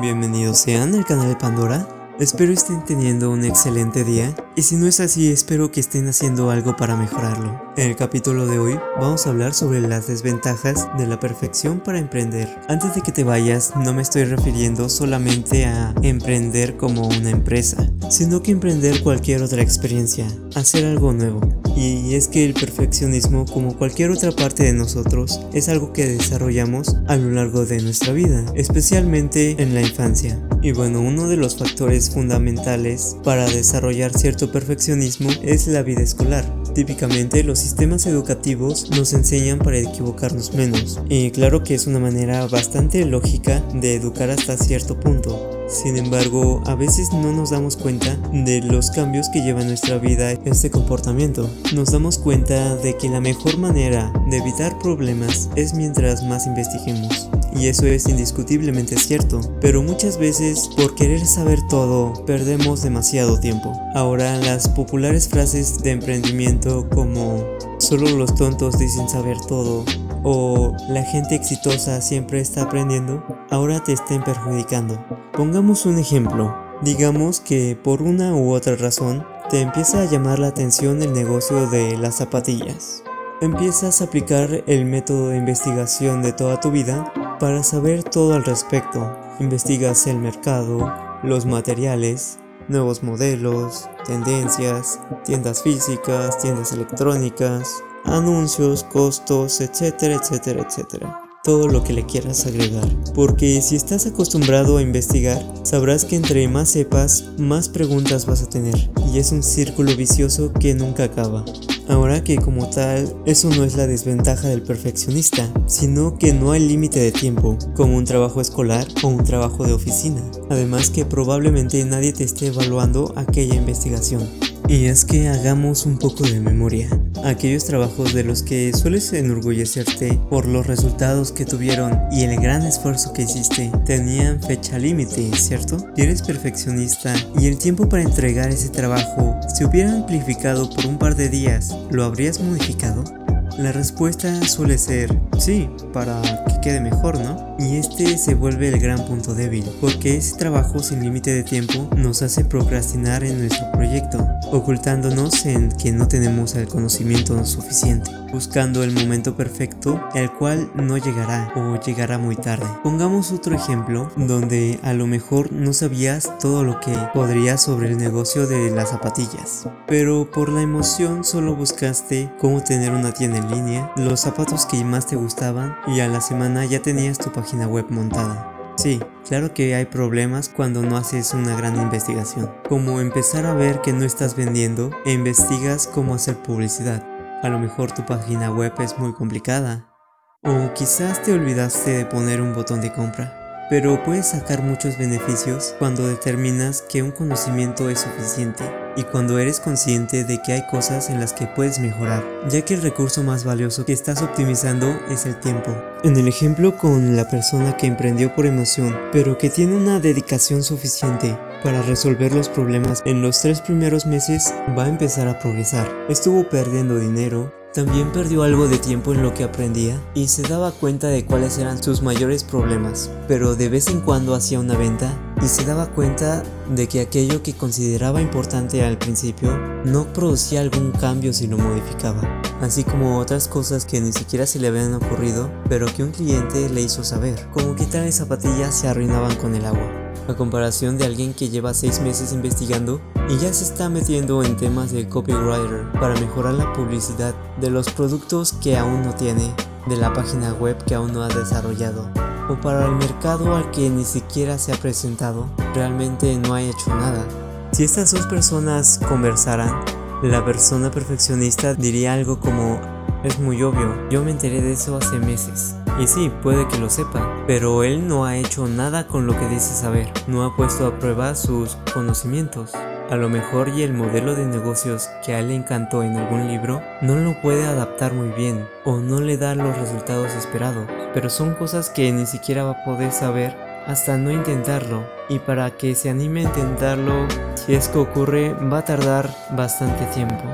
Bienvenidos sean al canal de Pandora. Espero estén teniendo un excelente día y si no es así espero que estén haciendo algo para mejorarlo. En el capítulo de hoy vamos a hablar sobre las desventajas de la perfección para emprender. Antes de que te vayas no me estoy refiriendo solamente a emprender como una empresa, sino que emprender cualquier otra experiencia, hacer algo nuevo. Y es que el perfeccionismo, como cualquier otra parte de nosotros, es algo que desarrollamos a lo largo de nuestra vida, especialmente en la infancia. Y bueno, uno de los factores fundamentales para desarrollar cierto perfeccionismo es la vida escolar. Típicamente los sistemas educativos nos enseñan para equivocarnos menos. Y claro que es una manera bastante lógica de educar hasta cierto punto. Sin embargo, a veces no nos damos cuenta de los cambios que lleva nuestra vida este comportamiento. Nos damos cuenta de que la mejor manera de evitar problemas es mientras más investiguemos. Y eso es indiscutiblemente cierto, pero muchas veces por querer saber todo perdemos demasiado tiempo. Ahora las populares frases de emprendimiento como solo los tontos dicen saber todo o la gente exitosa siempre está aprendiendo, ahora te estén perjudicando. Pongamos un ejemplo. Digamos que por una u otra razón te empieza a llamar la atención el negocio de las zapatillas. Empiezas a aplicar el método de investigación de toda tu vida para saber todo al respecto. Investigas el mercado, los materiales, nuevos modelos, tendencias, tiendas físicas, tiendas electrónicas, anuncios, costos, etcétera, etcétera, etcétera. Todo lo que le quieras agregar. Porque si estás acostumbrado a investigar, sabrás que entre más sepas, más preguntas vas a tener. Y es un círculo vicioso que nunca acaba. Ahora que como tal, eso no es la desventaja del perfeccionista, sino que no hay límite de tiempo, como un trabajo escolar o un trabajo de oficina. Además que probablemente nadie te esté evaluando aquella investigación. Y es que hagamos un poco de memoria. Aquellos trabajos de los que sueles enorgullecerte por los resultados que tuvieron y el gran esfuerzo que hiciste tenían fecha límite, ¿cierto? Si eres perfeccionista y el tiempo para entregar ese trabajo se hubiera amplificado por un par de días, ¿lo habrías modificado? La respuesta suele ser sí, para que quede mejor, ¿no? Y este se vuelve el gran punto débil, porque ese trabajo sin límite de tiempo nos hace procrastinar en nuestro proyecto, ocultándonos en que no tenemos el conocimiento suficiente, buscando el momento perfecto, el cual no llegará o llegará muy tarde. Pongamos otro ejemplo donde a lo mejor no sabías todo lo que podrías sobre el negocio de las zapatillas, pero por la emoción solo buscaste cómo tener una tienda línea, los zapatos que más te gustaban y a la semana ya tenías tu página web montada. Sí, claro que hay problemas cuando no haces una gran investigación, como empezar a ver que no estás vendiendo e investigas cómo hacer publicidad. A lo mejor tu página web es muy complicada, o quizás te olvidaste de poner un botón de compra. Pero puedes sacar muchos beneficios cuando determinas que un conocimiento es suficiente y cuando eres consciente de que hay cosas en las que puedes mejorar, ya que el recurso más valioso que estás optimizando es el tiempo. En el ejemplo con la persona que emprendió por emoción, pero que tiene una dedicación suficiente para resolver los problemas en los tres primeros meses, va a empezar a progresar. Estuvo perdiendo dinero, también perdió algo de tiempo en lo que aprendía y se daba cuenta de cuáles eran sus mayores problemas, pero de vez en cuando hacía una venta y se daba cuenta de que aquello que consideraba importante al principio no producía algún cambio si lo modificaba, así como otras cosas que ni siquiera se le habían ocurrido, pero que un cliente le hizo saber, como que tales zapatillas se arruinaban con el agua a comparación de alguien que lleva 6 meses investigando y ya se está metiendo en temas de copywriter para mejorar la publicidad de los productos que aún no tiene, de la página web que aún no ha desarrollado, o para el mercado al que ni siquiera se ha presentado, realmente no ha hecho nada. Si estas dos personas conversaran, la persona perfeccionista diría algo como, es muy obvio, yo me enteré de eso hace meses. Y sí, puede que lo sepa, pero él no ha hecho nada con lo que dice saber, no ha puesto a prueba sus conocimientos. A lo mejor y el modelo de negocios que a él le encantó en algún libro no lo puede adaptar muy bien o no le da los resultados esperados, pero son cosas que ni siquiera va a poder saber hasta no intentarlo y para que se anime a intentarlo, si es que ocurre, va a tardar bastante tiempo.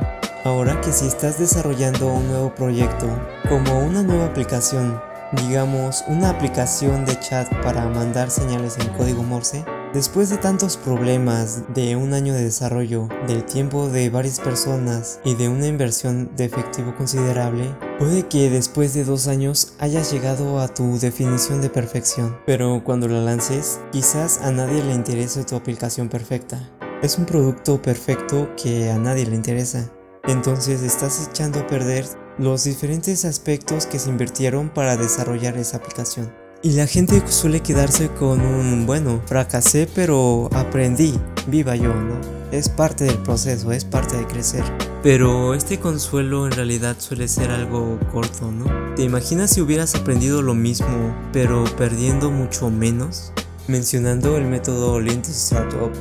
Ahora que si estás desarrollando un nuevo proyecto, como una nueva aplicación, digamos, una aplicación de chat para mandar señales en código Morse, Después de tantos problemas, de un año de desarrollo, del tiempo de varias personas y de una inversión de efectivo considerable, puede que después de dos años hayas llegado a tu definición de perfección, pero cuando la lances, quizás a nadie le interese tu aplicación perfecta. Es un producto perfecto que a nadie le interesa. Entonces estás echando a perder los diferentes aspectos que se invirtieron para desarrollar esa aplicación. Y la gente suele quedarse con un, bueno, fracasé pero aprendí, viva yo, ¿no? Es parte del proceso, es parte de crecer. Pero este consuelo en realidad suele ser algo corto, ¿no? ¿Te imaginas si hubieras aprendido lo mismo pero perdiendo mucho menos? Mencionando el método Lean Startup.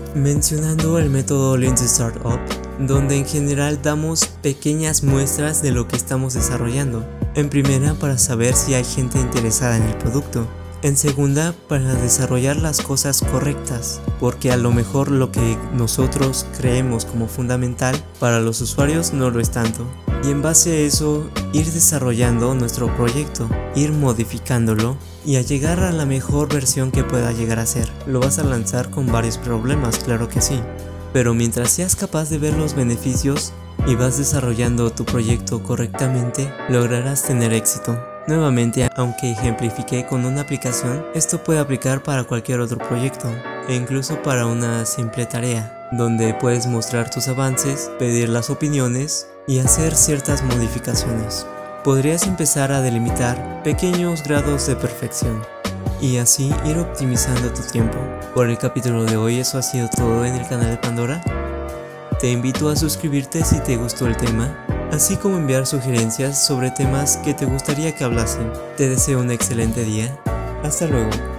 Startup, donde en general damos pequeñas muestras de lo que estamos desarrollando. En primera, para saber si hay gente interesada en el producto. En segunda, para desarrollar las cosas correctas, porque a lo mejor lo que nosotros creemos como fundamental para los usuarios no lo es tanto. Y en base a eso, ir desarrollando nuestro proyecto, ir modificándolo y a llegar a la mejor versión que pueda llegar a ser. Lo vas a lanzar con varios problemas, claro que sí. Pero mientras seas capaz de ver los beneficios, y vas desarrollando tu proyecto correctamente, lograrás tener éxito. Nuevamente, aunque ejemplifique con una aplicación, esto puede aplicar para cualquier otro proyecto e incluso para una simple tarea, donde puedes mostrar tus avances, pedir las opiniones y hacer ciertas modificaciones. Podrías empezar a delimitar pequeños grados de perfección y así ir optimizando tu tiempo. Por el capítulo de hoy eso ha sido todo en el canal de Pandora. Te invito a suscribirte si te gustó el tema, así como enviar sugerencias sobre temas que te gustaría que hablase. Te deseo un excelente día. Hasta luego.